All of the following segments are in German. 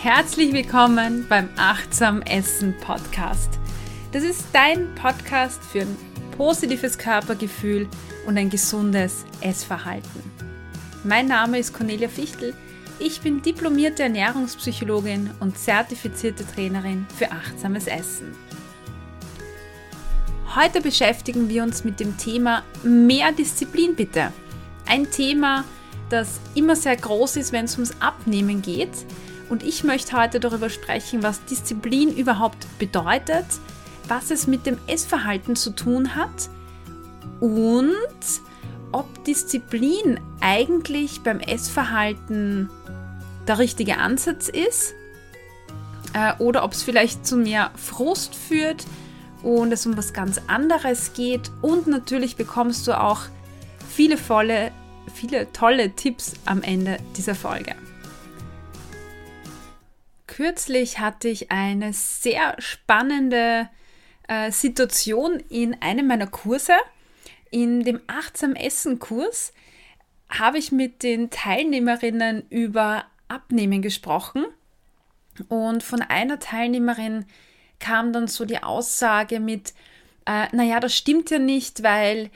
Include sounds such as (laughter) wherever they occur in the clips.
Herzlich willkommen beim Achtsam Essen Podcast. Das ist dein Podcast für ein positives Körpergefühl und ein gesundes Essverhalten. Mein Name ist Cornelia Fichtel. Ich bin diplomierte Ernährungspsychologin und zertifizierte Trainerin für achtsames Essen. Heute beschäftigen wir uns mit dem Thema mehr Disziplin bitte. Ein Thema, das immer sehr groß ist, wenn es ums Abnehmen geht. Und ich möchte heute darüber sprechen, was Disziplin überhaupt bedeutet, was es mit dem Essverhalten zu tun hat und ob Disziplin eigentlich beim Essverhalten der richtige Ansatz ist äh, oder ob es vielleicht zu mehr Frust führt und es um was ganz anderes geht. Und natürlich bekommst du auch viele volle viele tolle Tipps am Ende dieser Folge. Kürzlich hatte ich eine sehr spannende äh, Situation in einem meiner Kurse. In dem Achtsam Essen Kurs habe ich mit den Teilnehmerinnen über Abnehmen gesprochen und von einer Teilnehmerin kam dann so die Aussage mit, äh, naja, das stimmt ja nicht, weil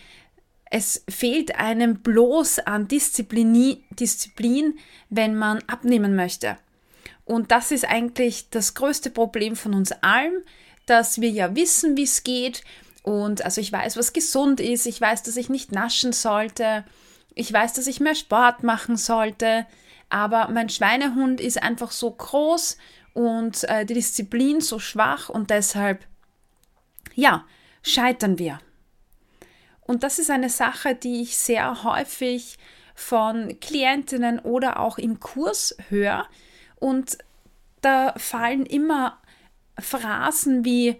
es fehlt einem bloß an Disziplin, Disziplin, wenn man abnehmen möchte. Und das ist eigentlich das größte Problem von uns allen, dass wir ja wissen, wie es geht. Und also ich weiß, was gesund ist. Ich weiß, dass ich nicht naschen sollte. Ich weiß, dass ich mehr Sport machen sollte. Aber mein Schweinehund ist einfach so groß und äh, die Disziplin so schwach und deshalb, ja, scheitern wir. Und das ist eine Sache, die ich sehr häufig von Klientinnen oder auch im Kurs höre. Und da fallen immer Phrasen wie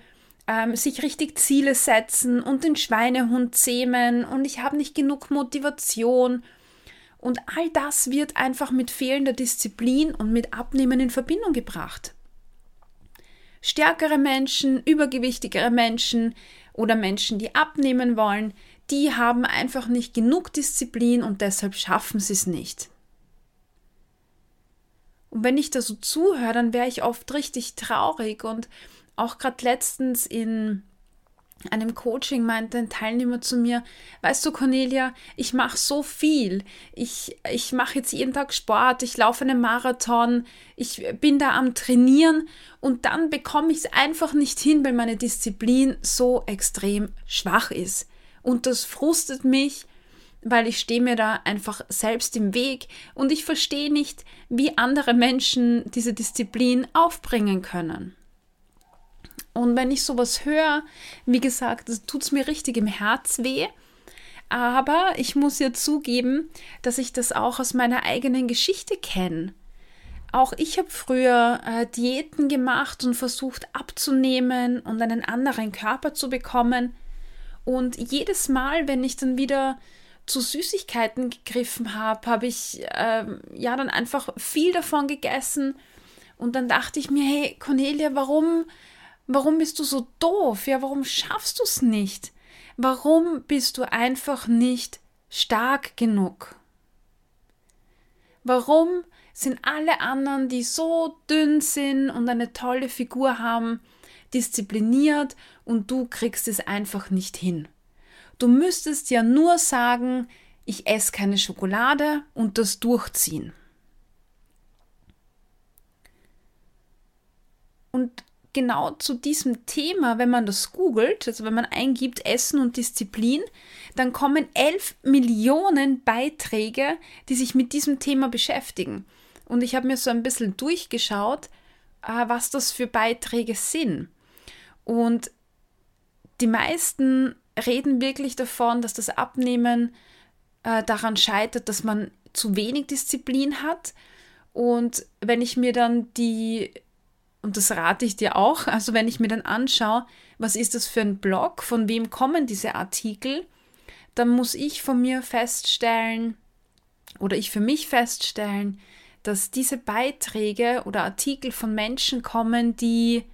ähm, sich richtig Ziele setzen und den Schweinehund zähmen und ich habe nicht genug Motivation. Und all das wird einfach mit fehlender Disziplin und mit Abnehmen in Verbindung gebracht. Stärkere Menschen, übergewichtigere Menschen oder Menschen, die abnehmen wollen, die haben einfach nicht genug Disziplin und deshalb schaffen sie es nicht. Und wenn ich da so zuhöre, dann wäre ich oft richtig traurig und auch gerade letztens in einem Coaching meinte ein Teilnehmer zu mir, weißt du Cornelia, ich mache so viel. Ich, ich mache jetzt jeden Tag Sport, ich laufe einen Marathon, ich bin da am Trainieren und dann bekomme ich es einfach nicht hin, weil meine Disziplin so extrem schwach ist. Und das frustet mich, weil ich stehe mir da einfach selbst im Weg und ich verstehe nicht, wie andere Menschen diese Disziplin aufbringen können. Und wenn ich sowas höre, wie gesagt, tut es mir richtig im Herz weh. Aber ich muss ja zugeben, dass ich das auch aus meiner eigenen Geschichte kenne. Auch ich habe früher äh, Diäten gemacht und versucht abzunehmen und einen anderen Körper zu bekommen. Und jedes Mal, wenn ich dann wieder zu Süßigkeiten gegriffen habe, habe ich äh, ja dann einfach viel davon gegessen. Und dann dachte ich mir, hey Cornelia, warum, warum bist du so doof? Ja, warum schaffst du es nicht? Warum bist du einfach nicht stark genug? Warum sind alle anderen, die so dünn sind und eine tolle Figur haben, diszipliniert und du kriegst es einfach nicht hin. Du müsstest ja nur sagen, ich esse keine Schokolade und das durchziehen. Und genau zu diesem Thema, wenn man das googelt, also wenn man eingibt Essen und Disziplin, dann kommen elf Millionen Beiträge, die sich mit diesem Thema beschäftigen. Und ich habe mir so ein bisschen durchgeschaut, äh, was das für Beiträge sind. Und die meisten reden wirklich davon, dass das Abnehmen äh, daran scheitert, dass man zu wenig Disziplin hat. Und wenn ich mir dann die, und das rate ich dir auch, (laughs) also wenn ich mir dann anschaue, was ist das für ein Blog, von wem kommen diese Artikel, dann muss ich von mir feststellen, oder ich für mich feststellen, dass diese Beiträge oder Artikel von Menschen kommen, die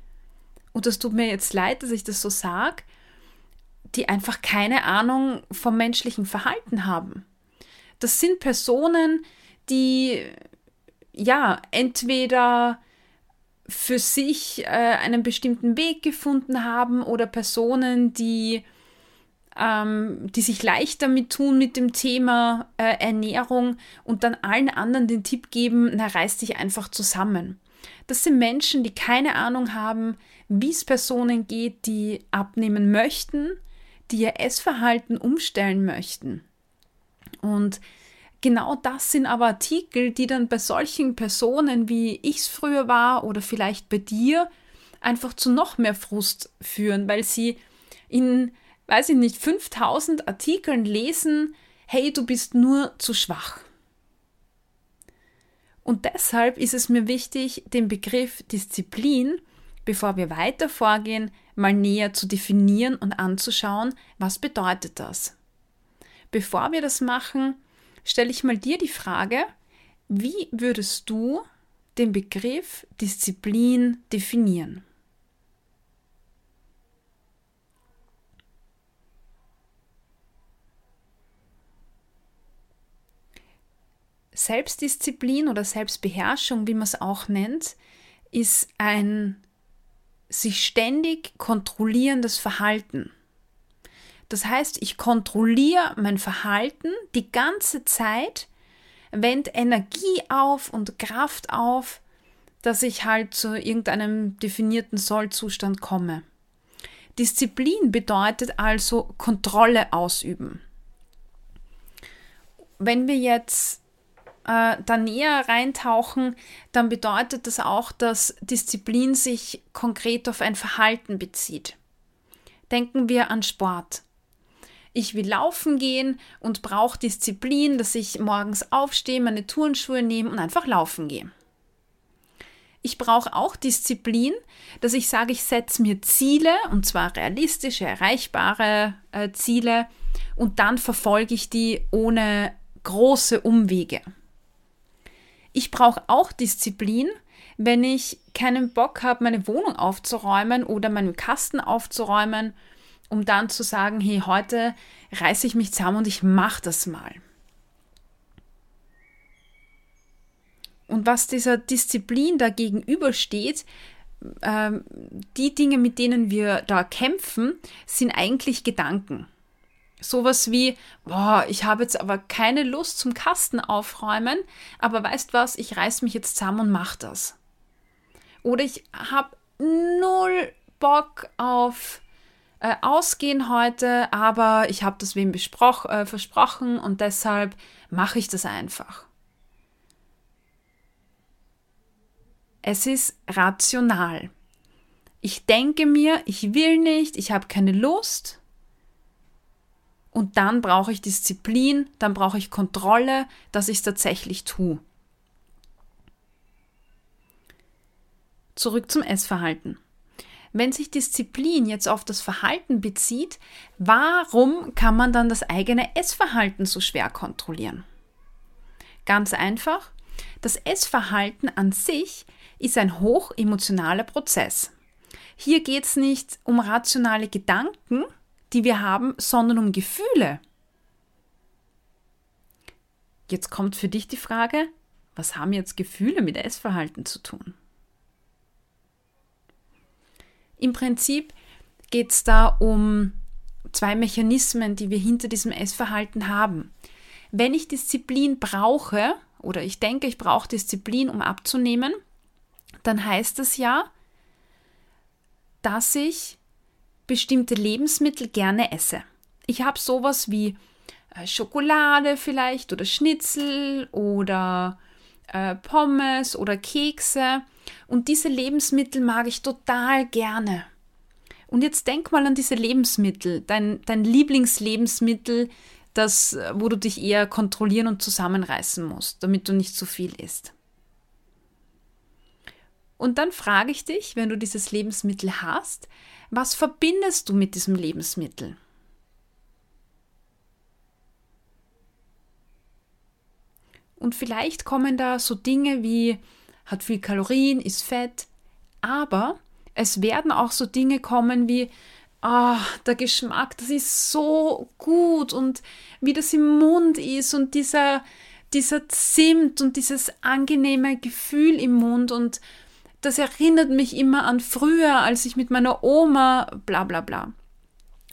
und das tut mir jetzt leid, dass ich das so sage, die einfach keine Ahnung vom menschlichen Verhalten haben. Das sind Personen, die ja entweder für sich äh, einen bestimmten Weg gefunden haben oder Personen, die, ähm, die sich leicht damit tun mit dem Thema äh, Ernährung und dann allen anderen den Tipp geben, na reiß dich einfach zusammen. Das sind Menschen, die keine Ahnung haben, wie es Personen geht, die abnehmen möchten, die ihr Essverhalten umstellen möchten. Und genau das sind aber Artikel, die dann bei solchen Personen, wie ich es früher war oder vielleicht bei dir, einfach zu noch mehr Frust führen, weil sie in, weiß ich nicht, 5000 Artikeln lesen, hey, du bist nur zu schwach. Und deshalb ist es mir wichtig, den Begriff Disziplin, bevor wir weiter vorgehen, mal näher zu definieren und anzuschauen, was bedeutet das. Bevor wir das machen, stelle ich mal dir die Frage, wie würdest du den Begriff Disziplin definieren? Selbstdisziplin oder Selbstbeherrschung, wie man es auch nennt, ist ein sich ständig kontrollierendes Verhalten. Das heißt, ich kontrolliere mein Verhalten die ganze Zeit, wende Energie auf und Kraft auf, dass ich halt zu irgendeinem definierten Sollzustand komme. Disziplin bedeutet also Kontrolle ausüben. Wenn wir jetzt äh, da näher reintauchen, dann bedeutet das auch, dass Disziplin sich konkret auf ein Verhalten bezieht. Denken wir an Sport ich will laufen gehen und brauche Disziplin, dass ich morgens aufstehe, meine Turnschuhe nehme und einfach laufen gehe. Ich brauche auch Disziplin, dass ich sage, ich setze mir Ziele, und zwar realistische, erreichbare äh, Ziele, und dann verfolge ich die ohne große Umwege. Ich brauche auch Disziplin, wenn ich keinen Bock habe, meine Wohnung aufzuräumen oder meinen Kasten aufzuräumen um dann zu sagen, hey, heute reiße ich mich zusammen und ich mache das mal. Und was dieser Disziplin da gegenübersteht, ähm, die Dinge, mit denen wir da kämpfen, sind eigentlich Gedanken. Sowas wie, boah, ich habe jetzt aber keine Lust zum Kasten aufräumen, aber weißt was, ich reiß mich jetzt zusammen und mach das. Oder ich habe null Bock auf äh, ausgehen heute, aber ich habe das wem äh, versprochen und deshalb mache ich das einfach. Es ist rational. Ich denke mir, ich will nicht, ich habe keine Lust. Und dann brauche ich Disziplin, dann brauche ich Kontrolle, dass ich es tatsächlich tue. Zurück zum Essverhalten. Wenn sich Disziplin jetzt auf das Verhalten bezieht, warum kann man dann das eigene Essverhalten so schwer kontrollieren? Ganz einfach, das Essverhalten an sich ist ein hochemotionaler Prozess. Hier geht es nicht um rationale Gedanken, die wir haben, sondern um Gefühle. Jetzt kommt für dich die Frage, was haben jetzt Gefühle mit Essverhalten zu tun? Im Prinzip geht es da um zwei Mechanismen, die wir hinter diesem Essverhalten haben. Wenn ich Disziplin brauche, oder ich denke, ich brauche Disziplin, um abzunehmen, dann heißt das ja, dass ich bestimmte Lebensmittel gerne esse. Ich habe sowas wie äh, Schokolade vielleicht oder Schnitzel oder äh, Pommes oder Kekse. Und diese Lebensmittel mag ich total gerne. Und jetzt denk mal an diese Lebensmittel, dein, dein Lieblingslebensmittel, das, wo du dich eher kontrollieren und zusammenreißen musst, damit du nicht zu viel isst. Und dann frage ich dich, wenn du dieses Lebensmittel hast, was verbindest du mit diesem Lebensmittel? Und vielleicht kommen da so Dinge wie hat viel Kalorien, ist fett, aber es werden auch so Dinge kommen wie oh, der Geschmack, das ist so gut und wie das im Mund ist und dieser, dieser Zimt und dieses angenehme Gefühl im Mund und das erinnert mich immer an früher, als ich mit meiner Oma, bla bla bla.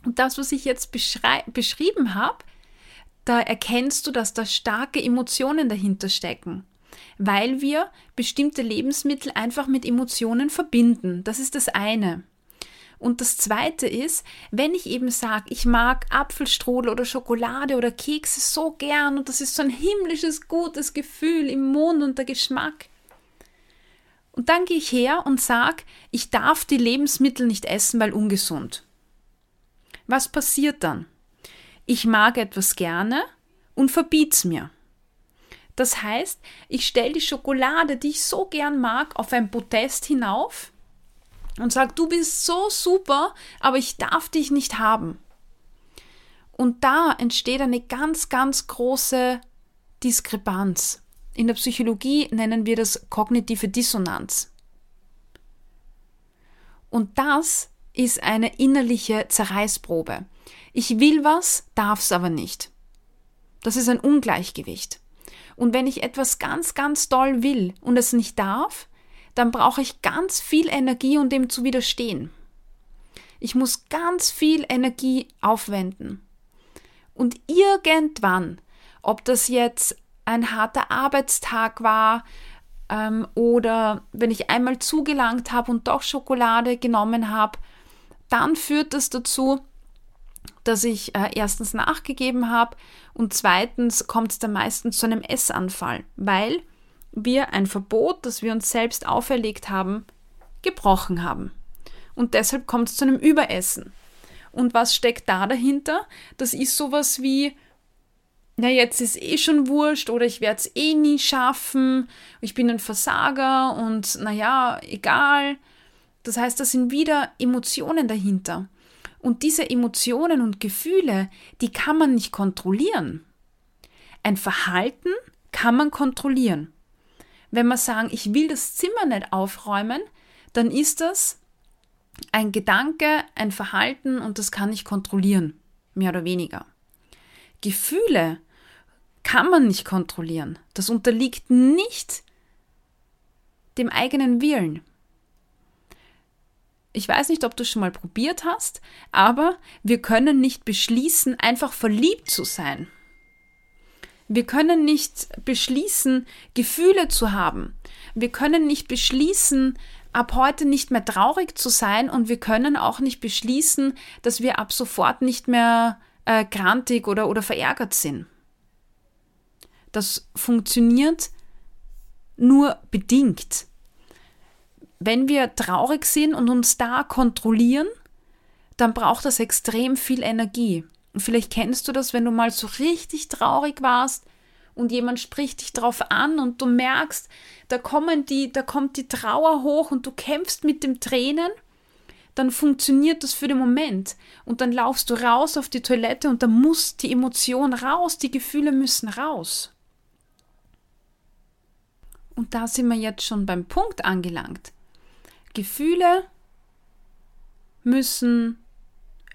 Und das, was ich jetzt beschrieben habe, da erkennst du, dass da starke Emotionen dahinter stecken, weil wir bestimmte Lebensmittel einfach mit Emotionen verbinden. Das ist das eine. Und das zweite ist, wenn ich eben sage, ich mag Apfelstrudel oder Schokolade oder Kekse so gern und das ist so ein himmlisches, gutes Gefühl im Mund und der Geschmack. Und dann gehe ich her und sage, ich darf die Lebensmittel nicht essen, weil ungesund. Was passiert dann? Ich mag etwas gerne und verbiet's mir. Das heißt, ich stelle die Schokolade, die ich so gern mag, auf ein Podest hinauf und sage, du bist so super, aber ich darf dich nicht haben. Und da entsteht eine ganz, ganz große Diskrepanz. In der Psychologie nennen wir das kognitive Dissonanz. Und das ist eine innerliche Zerreißprobe. Ich will was, darf es aber nicht. Das ist ein Ungleichgewicht. Und wenn ich etwas ganz, ganz doll will und es nicht darf, dann brauche ich ganz viel Energie, um dem zu widerstehen. Ich muss ganz viel Energie aufwenden. Und irgendwann, ob das jetzt ein harter Arbeitstag war ähm, oder wenn ich einmal zugelangt habe und doch Schokolade genommen habe, dann führt das dazu, dass ich äh, erstens nachgegeben habe und zweitens kommt es dann meistens zu einem Essanfall, weil wir ein Verbot, das wir uns selbst auferlegt haben, gebrochen haben. Und deshalb kommt es zu einem Überessen. Und was steckt da dahinter? Das ist sowas wie, na jetzt ist eh schon wurscht oder ich werde es eh nie schaffen, ich bin ein Versager und naja, egal. Das heißt, da sind wieder Emotionen dahinter. Und diese Emotionen und Gefühle, die kann man nicht kontrollieren. Ein Verhalten kann man kontrollieren. Wenn wir sagen, ich will das Zimmer nicht aufräumen, dann ist das ein Gedanke, ein Verhalten und das kann ich kontrollieren, mehr oder weniger. Gefühle kann man nicht kontrollieren. Das unterliegt nicht dem eigenen Willen. Ich weiß nicht, ob du es schon mal probiert hast, aber wir können nicht beschließen, einfach verliebt zu sein. Wir können nicht beschließen, Gefühle zu haben. Wir können nicht beschließen, ab heute nicht mehr traurig zu sein und wir können auch nicht beschließen, dass wir ab sofort nicht mehr äh, grantig oder, oder verärgert sind. Das funktioniert nur bedingt wenn wir traurig sind und uns da kontrollieren, dann braucht das extrem viel Energie. Und vielleicht kennst du das, wenn du mal so richtig traurig warst und jemand spricht dich drauf an und du merkst, da kommen die, da kommt die Trauer hoch und du kämpfst mit dem Tränen, dann funktioniert das für den Moment und dann laufst du raus auf die Toilette und da muss die Emotion raus, die Gefühle müssen raus. Und da sind wir jetzt schon beim Punkt angelangt. Gefühle müssen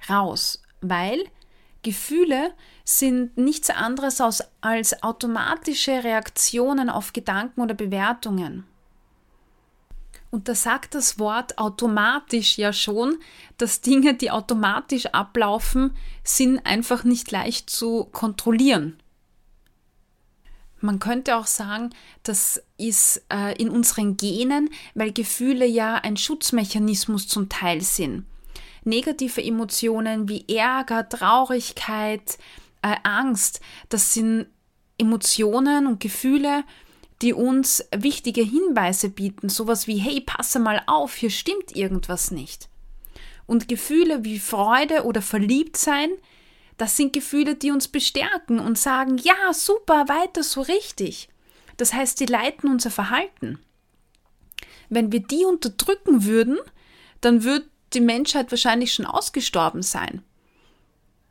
raus, weil Gefühle sind nichts anderes als, automatische Reaktionen auf Gedanken oder Bewertungen. Und da sagt das Wort automatisch ja schon, dass Dinge, die automatisch ablaufen, sind einfach nicht leicht zu kontrollieren. Man könnte auch sagen, das ist äh, in unseren Genen, weil Gefühle ja ein Schutzmechanismus zum Teil sind. Negative Emotionen wie Ärger, Traurigkeit, äh, Angst, das sind Emotionen und Gefühle, die uns wichtige Hinweise bieten, sowas wie, hey, passe mal auf, hier stimmt irgendwas nicht. Und Gefühle wie Freude oder Verliebtsein das sind Gefühle, die uns bestärken und sagen, ja, super, weiter so richtig. Das heißt, die leiten unser Verhalten. Wenn wir die unterdrücken würden, dann würde die Menschheit wahrscheinlich schon ausgestorben sein.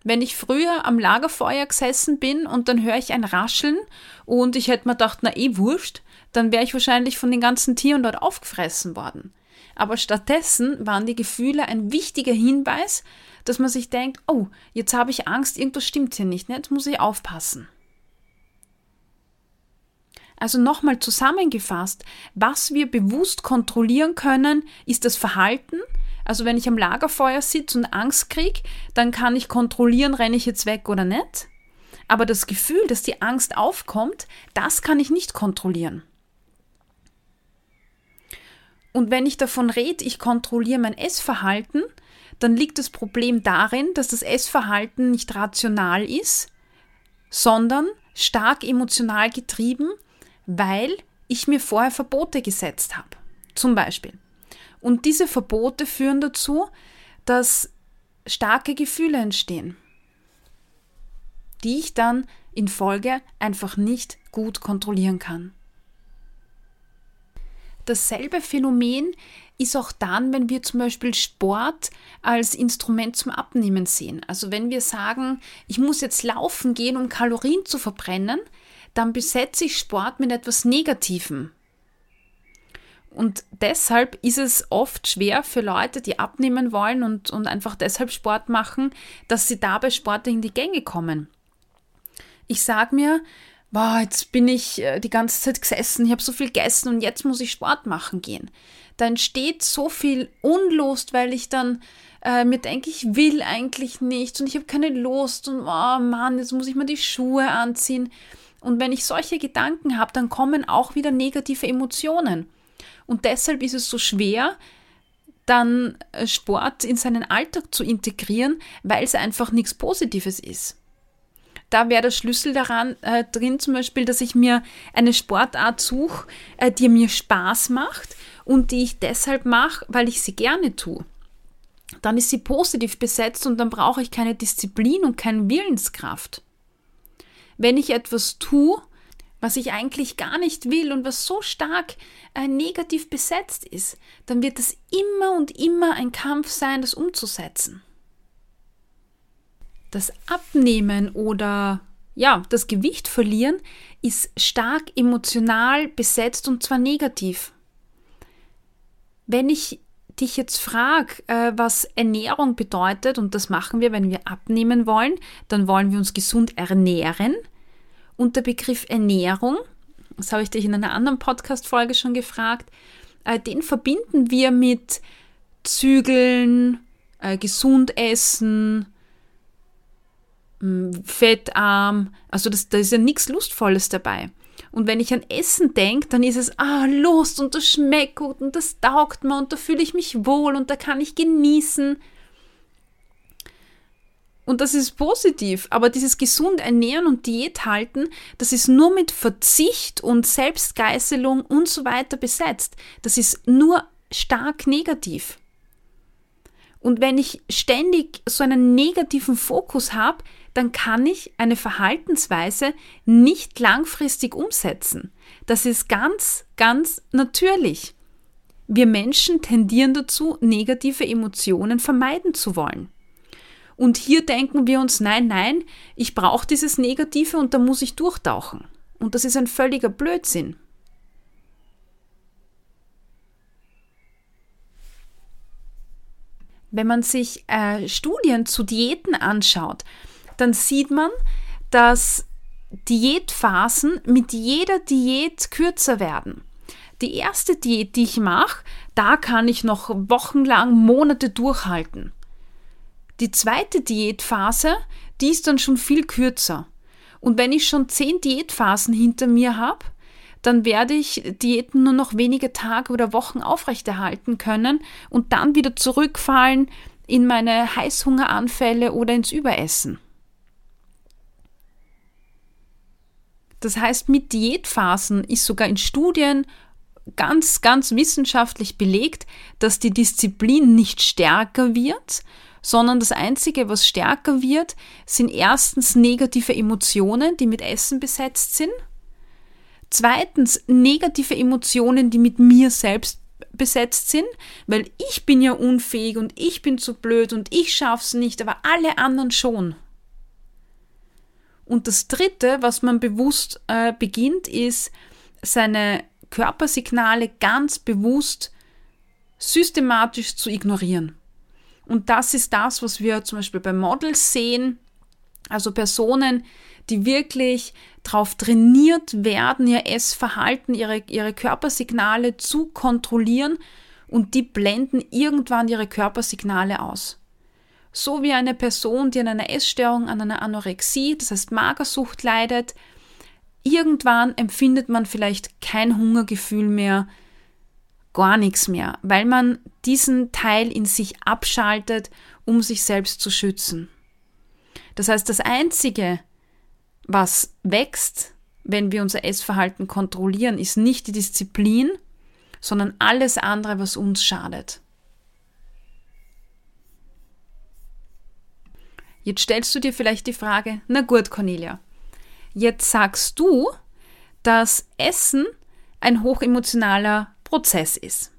Wenn ich früher am Lagerfeuer gesessen bin und dann höre ich ein Rascheln und ich hätte mir gedacht, na eh wurscht, dann wäre ich wahrscheinlich von den ganzen Tieren dort aufgefressen worden. Aber stattdessen waren die Gefühle ein wichtiger Hinweis, dass man sich denkt, oh, jetzt habe ich Angst, irgendwas stimmt hier nicht, ne? jetzt muss ich aufpassen. Also nochmal zusammengefasst, was wir bewusst kontrollieren können, ist das Verhalten. Also wenn ich am Lagerfeuer sitze und Angst kriege, dann kann ich kontrollieren, renne ich jetzt weg oder nicht. Aber das Gefühl, dass die Angst aufkommt, das kann ich nicht kontrollieren. Und wenn ich davon rede, ich kontrolliere mein Essverhalten, dann liegt das Problem darin, dass das Essverhalten nicht rational ist, sondern stark emotional getrieben, weil ich mir vorher Verbote gesetzt habe. Zum Beispiel. Und diese Verbote führen dazu, dass starke Gefühle entstehen, die ich dann in Folge einfach nicht gut kontrollieren kann. Dasselbe Phänomen ist auch dann, wenn wir zum Beispiel Sport als Instrument zum Abnehmen sehen. Also wenn wir sagen, ich muss jetzt laufen gehen, um Kalorien zu verbrennen, dann besetze ich Sport mit etwas Negativem. Und deshalb ist es oft schwer für Leute, die abnehmen wollen und, und einfach deshalb Sport machen, dass sie dabei Sport in die Gänge kommen. Ich sage mir, boah, jetzt bin ich äh, die ganze Zeit gesessen, ich habe so viel gegessen und jetzt muss ich Sport machen gehen. Da entsteht so viel Unlust, weil ich dann äh, mir denke, ich will eigentlich nichts und ich habe keine Lust und oh Mann, jetzt muss ich mir die Schuhe anziehen. Und wenn ich solche Gedanken habe, dann kommen auch wieder negative Emotionen. Und deshalb ist es so schwer, dann äh, Sport in seinen Alltag zu integrieren, weil es einfach nichts Positives ist. Da wäre der Schlüssel daran äh, drin, zum Beispiel, dass ich mir eine Sportart suche, äh, die mir Spaß macht und die ich deshalb mache, weil ich sie gerne tue. Dann ist sie positiv besetzt und dann brauche ich keine Disziplin und keine Willenskraft. Wenn ich etwas tue, was ich eigentlich gar nicht will und was so stark äh, negativ besetzt ist, dann wird es immer und immer ein Kampf sein, das umzusetzen das Abnehmen oder ja, das Gewicht verlieren ist stark emotional besetzt und zwar negativ. Wenn ich dich jetzt frage, äh, was Ernährung bedeutet, und das machen wir, wenn wir abnehmen wollen, dann wollen wir uns gesund ernähren. Und der Begriff Ernährung, das habe ich dich in einer anderen Podcast-Folge schon gefragt, äh, den verbinden wir mit Zügeln, äh, gesund essen, fettarm, also das, da ist ja nichts Lustvolles dabei. Und wenn ich an Essen denke, dann ist es, ah, Lust und das schmeckt gut und das taugt mir und da fühle ich mich wohl und da kann ich genießen. Und das ist positiv, aber dieses gesund ernähren und Diät halten, das ist nur mit Verzicht und Selbstgeißelung und so weiter besetzt. Das ist nur stark negativ. Und wenn ich ständig so einen negativen Fokus habe, dann kann ich eine Verhaltensweise nicht langfristig umsetzen. Das ist ganz, ganz natürlich. Wir Menschen tendieren dazu, negative Emotionen vermeiden zu wollen. Und hier denken wir uns, nein, nein, ich brauche dieses Negative und da muss ich durchtauchen. Und das ist ein völliger Blödsinn. Wenn man sich äh, Studien zu Diäten anschaut, dann sieht man, dass Diätphasen mit jeder Diät kürzer werden. Die erste Diät, die ich mache, da kann ich noch wochenlang, Monate durchhalten. Die zweite Diätphase, die ist dann schon viel kürzer. Und wenn ich schon zehn Diätphasen hinter mir habe, dann werde ich Diäten nur noch wenige Tage oder Wochen aufrechterhalten können und dann wieder zurückfallen in meine Heißhungeranfälle oder ins Überessen. Das heißt, mit Diätphasen ist sogar in Studien ganz, ganz wissenschaftlich belegt, dass die Disziplin nicht stärker wird, sondern das Einzige, was stärker wird, sind erstens negative Emotionen, die mit Essen besetzt sind. Zweitens negative Emotionen, die mit mir selbst besetzt sind, weil ich bin ja unfähig und ich bin zu blöd und ich schaff's nicht, aber alle anderen schon. Und das Dritte, was man bewusst äh, beginnt, ist seine Körpersignale ganz bewusst systematisch zu ignorieren. Und das ist das, was wir zum Beispiel bei Models sehen, also Personen, die wirklich darauf trainiert werden, ihr Essverhalten, ihre, ihre Körpersignale zu kontrollieren und die blenden irgendwann ihre Körpersignale aus. So wie eine Person, die an einer Essstörung, an einer Anorexie, das heißt Magersucht leidet, irgendwann empfindet man vielleicht kein Hungergefühl mehr, gar nichts mehr, weil man diesen Teil in sich abschaltet, um sich selbst zu schützen. Das heißt, das Einzige, was wächst, wenn wir unser Essverhalten kontrollieren, ist nicht die Disziplin, sondern alles andere, was uns schadet. Jetzt stellst du dir vielleicht die Frage, na gut, Cornelia, jetzt sagst du, dass Essen ein hochemotionaler Prozess ist.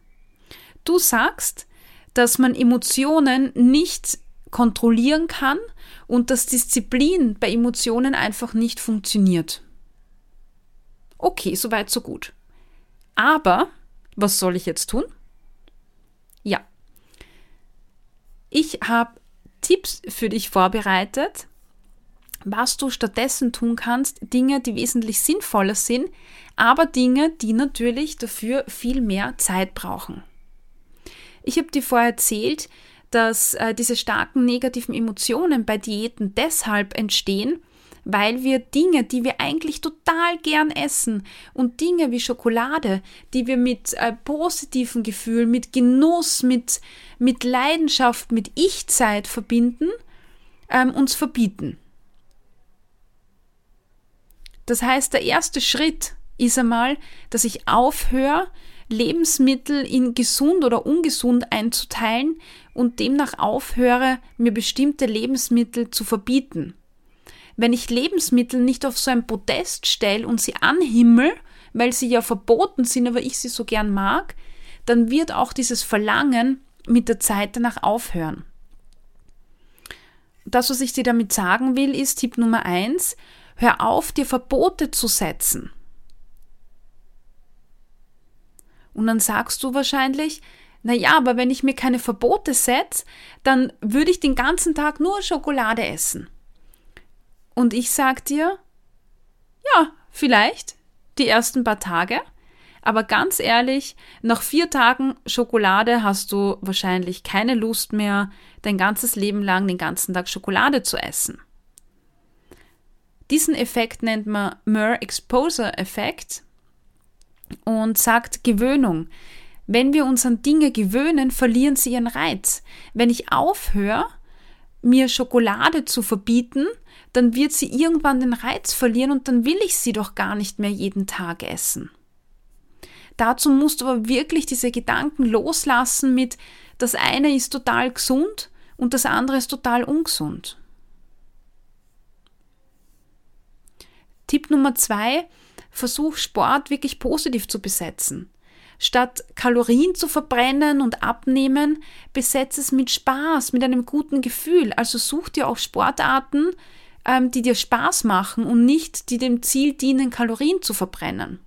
Du sagst, dass man Emotionen nicht kontrollieren kann und dass Disziplin bei Emotionen einfach nicht funktioniert. Okay, soweit, so gut. Aber was soll ich jetzt tun? Ja. Ich habe Tipps für dich vorbereitet, was du stattdessen tun kannst, Dinge, die wesentlich sinnvoller sind, aber Dinge, die natürlich dafür viel mehr Zeit brauchen. Ich habe dir vorher erzählt, dass äh, diese starken negativen Emotionen bei Diäten deshalb entstehen, weil wir Dinge, die wir eigentlich total gern essen und Dinge wie Schokolade, die wir mit äh, positiven Gefühlen, mit Genuss, mit, mit Leidenschaft, mit Ich-Zeit verbinden, ähm, uns verbieten. Das heißt, der erste Schritt ist einmal, dass ich aufhöre, Lebensmittel in gesund oder ungesund einzuteilen und demnach aufhöre, mir bestimmte Lebensmittel zu verbieten. Wenn ich Lebensmittel nicht auf so ein Podest stelle und sie anhimmel, weil sie ja verboten sind, aber ich sie so gern mag, dann wird auch dieses Verlangen mit der Zeit danach aufhören. Das, was ich dir damit sagen will, ist Tipp Nummer eins: Hör auf, dir Verbote zu setzen. Und dann sagst du wahrscheinlich, na ja, aber wenn ich mir keine Verbote setze, dann würde ich den ganzen Tag nur Schokolade essen. Und ich sag dir, ja, vielleicht die ersten paar Tage, aber ganz ehrlich, nach vier Tagen Schokolade hast du wahrscheinlich keine Lust mehr, dein ganzes Leben lang den ganzen Tag Schokolade zu essen. Diesen Effekt nennt man Mer-Exposure-Effekt und sagt Gewöhnung. Wenn wir uns an Dinge gewöhnen, verlieren sie ihren Reiz. Wenn ich aufhöre, mir Schokolade zu verbieten, dann wird sie irgendwann den Reiz verlieren und dann will ich sie doch gar nicht mehr jeden Tag essen. Dazu musst du aber wirklich diese Gedanken loslassen mit, das eine ist total gesund und das andere ist total ungesund. Tipp Nummer zwei, versuch Sport wirklich positiv zu besetzen. Statt Kalorien zu verbrennen und abnehmen, besetz es mit Spaß, mit einem guten Gefühl. Also such dir auch Sportarten, ähm, die dir Spaß machen und nicht die dem Ziel dienen, Kalorien zu verbrennen.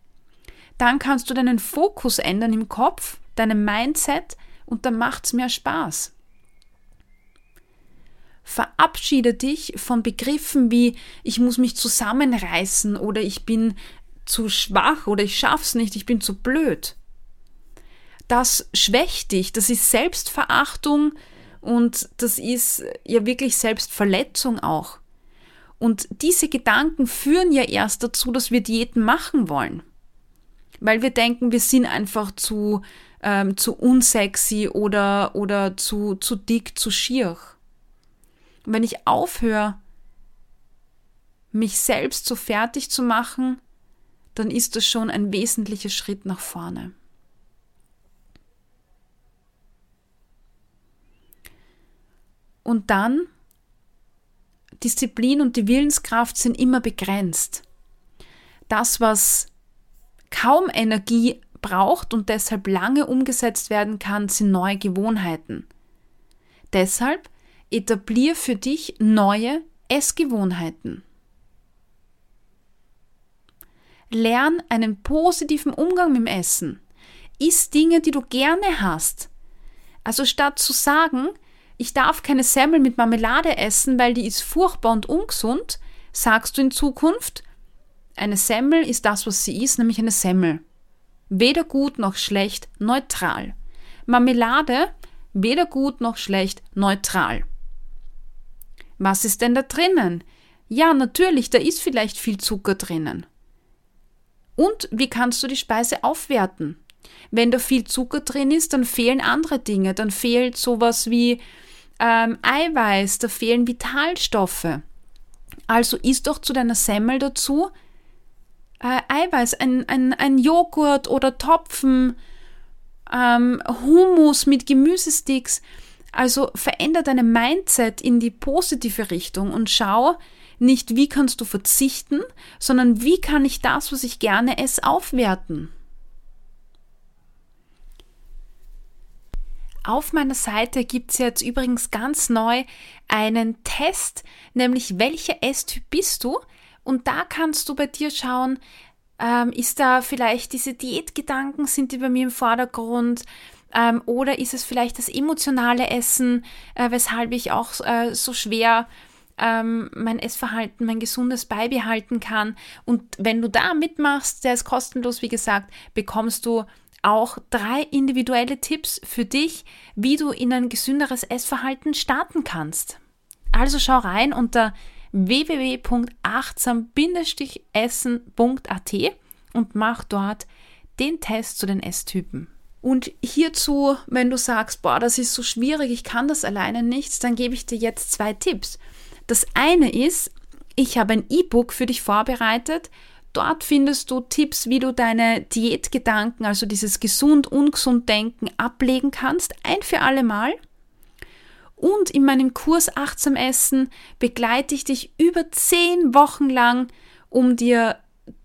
Dann kannst du deinen Fokus ändern im Kopf, deinem Mindset und dann macht's mehr Spaß. Verabschiede dich von Begriffen wie ich muss mich zusammenreißen oder ich bin zu schwach oder ich schaff's nicht, ich bin zu blöd das schwächt dich, das ist Selbstverachtung und das ist ja wirklich Selbstverletzung auch. Und diese Gedanken führen ja erst dazu, dass wir Diäten machen wollen. Weil wir denken, wir sind einfach zu, ähm, zu unsexy oder, oder zu, zu dick, zu schier. Wenn ich aufhöre, mich selbst so fertig zu machen, dann ist das schon ein wesentlicher Schritt nach vorne. Und dann, Disziplin und die Willenskraft sind immer begrenzt. Das, was kaum Energie braucht und deshalb lange umgesetzt werden kann, sind neue Gewohnheiten. Deshalb etablier für dich neue Essgewohnheiten. Lern einen positiven Umgang mit dem Essen. Iss Dinge, die du gerne hast. Also statt zu sagen, ich darf keine Semmel mit Marmelade essen, weil die ist furchtbar und ungesund, sagst du in Zukunft, eine Semmel ist das, was sie ist, nämlich eine Semmel. Weder gut noch schlecht, neutral. Marmelade, weder gut noch schlecht, neutral. Was ist denn da drinnen? Ja, natürlich, da ist vielleicht viel Zucker drinnen. Und wie kannst du die Speise aufwerten? Wenn da viel Zucker drin ist, dann fehlen andere Dinge. Dann fehlt sowas wie ähm, Eiweiß, da fehlen Vitalstoffe. Also isst doch zu deiner Semmel dazu äh, Eiweiß, ein, ein, ein Joghurt oder Topfen, ähm, Hummus mit Gemüsesticks. Also veränder deine Mindset in die positive Richtung und schau nicht, wie kannst du verzichten, sondern wie kann ich das, was ich gerne esse, aufwerten. Auf meiner Seite gibt es jetzt übrigens ganz neu einen Test, nämlich welcher Esstyp bist du? Und da kannst du bei dir schauen, ähm, ist da vielleicht diese Diätgedanken, sind die bei mir im Vordergrund? Ähm, oder ist es vielleicht das emotionale Essen, äh, weshalb ich auch äh, so schwer ähm, mein Essverhalten, mein gesundes beibehalten kann? Und wenn du da mitmachst, der ist kostenlos, wie gesagt, bekommst du auch drei individuelle Tipps für dich, wie du in ein gesünderes Essverhalten starten kannst. Also schau rein unter www.achtsam-essen.at und mach dort den Test zu den Esstypen. Und hierzu, wenn du sagst, boah, das ist so schwierig, ich kann das alleine nicht, dann gebe ich dir jetzt zwei Tipps. Das eine ist, ich habe ein E-Book für dich vorbereitet. Dort findest du Tipps, wie du deine Diätgedanken, also dieses gesund, ungesund Denken ablegen kannst, ein für alle Mal. Und in meinem Kurs Achtsam Essen begleite ich dich über zehn Wochen lang, um dir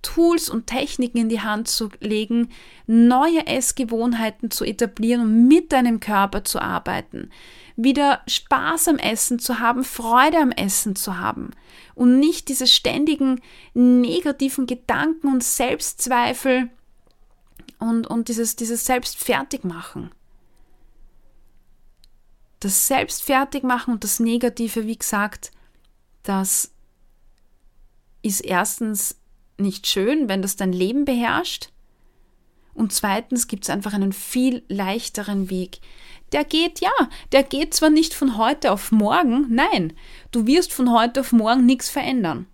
Tools und Techniken in die Hand zu legen, neue Essgewohnheiten zu etablieren und mit deinem Körper zu arbeiten, wieder Spaß am Essen zu haben, Freude am Essen zu haben und nicht diese ständigen negativen Gedanken und Selbstzweifel und, und dieses, dieses Selbstfertigmachen. Das Selbstfertigmachen und das Negative, wie gesagt, das ist erstens nicht schön, wenn das dein Leben beherrscht. Und zweitens gibt es einfach einen viel leichteren Weg. Der geht, ja, der geht zwar nicht von heute auf morgen, nein, du wirst von heute auf morgen nichts verändern.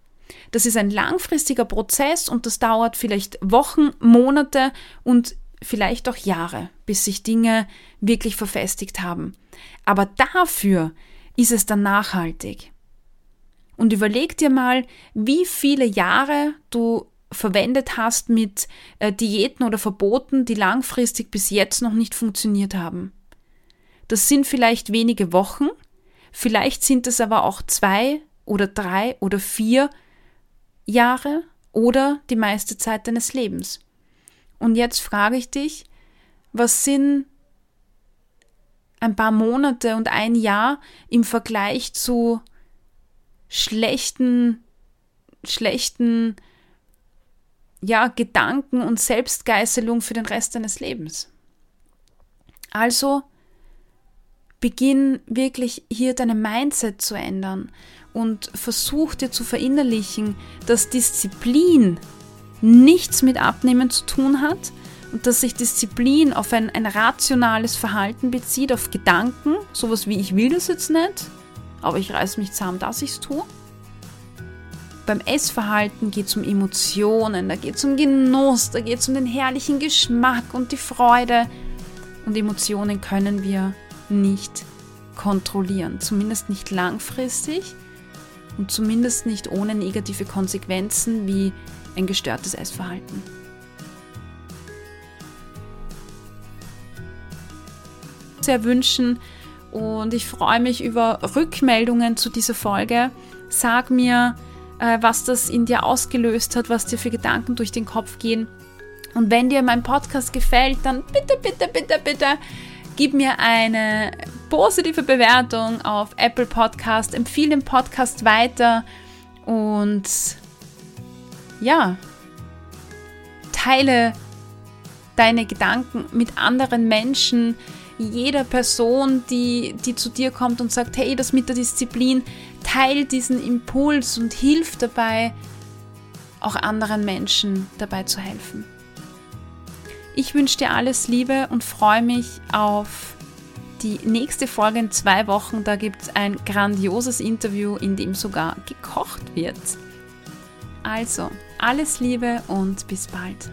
Das ist ein langfristiger Prozess und das dauert vielleicht Wochen, Monate und vielleicht auch Jahre, bis sich Dinge wirklich verfestigt haben. Aber dafür ist es dann nachhaltig. Und überleg dir mal, wie viele Jahre du verwendet hast mit äh, Diäten oder Verboten, die langfristig bis jetzt noch nicht funktioniert haben. Das sind vielleicht wenige Wochen, vielleicht sind es aber auch zwei oder drei oder vier Jahre oder die meiste Zeit deines Lebens. Und jetzt frage ich dich, was sind ein paar Monate und ein Jahr im Vergleich zu schlechten, schlechten, ja, Gedanken und Selbstgeißelung für den Rest deines Lebens. Also beginn wirklich hier deine Mindset zu ändern und versuch dir zu verinnerlichen, dass Disziplin nichts mit Abnehmen zu tun hat und dass sich Disziplin auf ein, ein rationales Verhalten bezieht, auf Gedanken, sowas wie ich will das jetzt nicht, aber ich reiß mich zusammen, dass ich es tue. Beim Essverhalten geht es um Emotionen, da geht es um Genuss, da geht es um den herrlichen Geschmack und die Freude. Und Emotionen können wir nicht kontrollieren, zumindest nicht langfristig und zumindest nicht ohne negative Konsequenzen wie ein gestörtes Essverhalten. Sehr wünschen, und ich freue mich über Rückmeldungen zu dieser Folge. Sag mir, äh, was das in dir ausgelöst hat, was dir für Gedanken durch den Kopf gehen. Und wenn dir mein Podcast gefällt, dann bitte, bitte, bitte, bitte gib mir eine positive Bewertung auf Apple Podcast, empfehle den Podcast weiter. Und ja, teile deine Gedanken mit anderen Menschen, jeder Person, die, die zu dir kommt und sagt, hey, das mit der Disziplin. Teilt diesen Impuls und hilft dabei, auch anderen Menschen dabei zu helfen. Ich wünsche dir alles Liebe und freue mich auf die nächste Folge in zwei Wochen. Da gibt es ein grandioses Interview, in dem sogar gekocht wird. Also, alles Liebe und bis bald.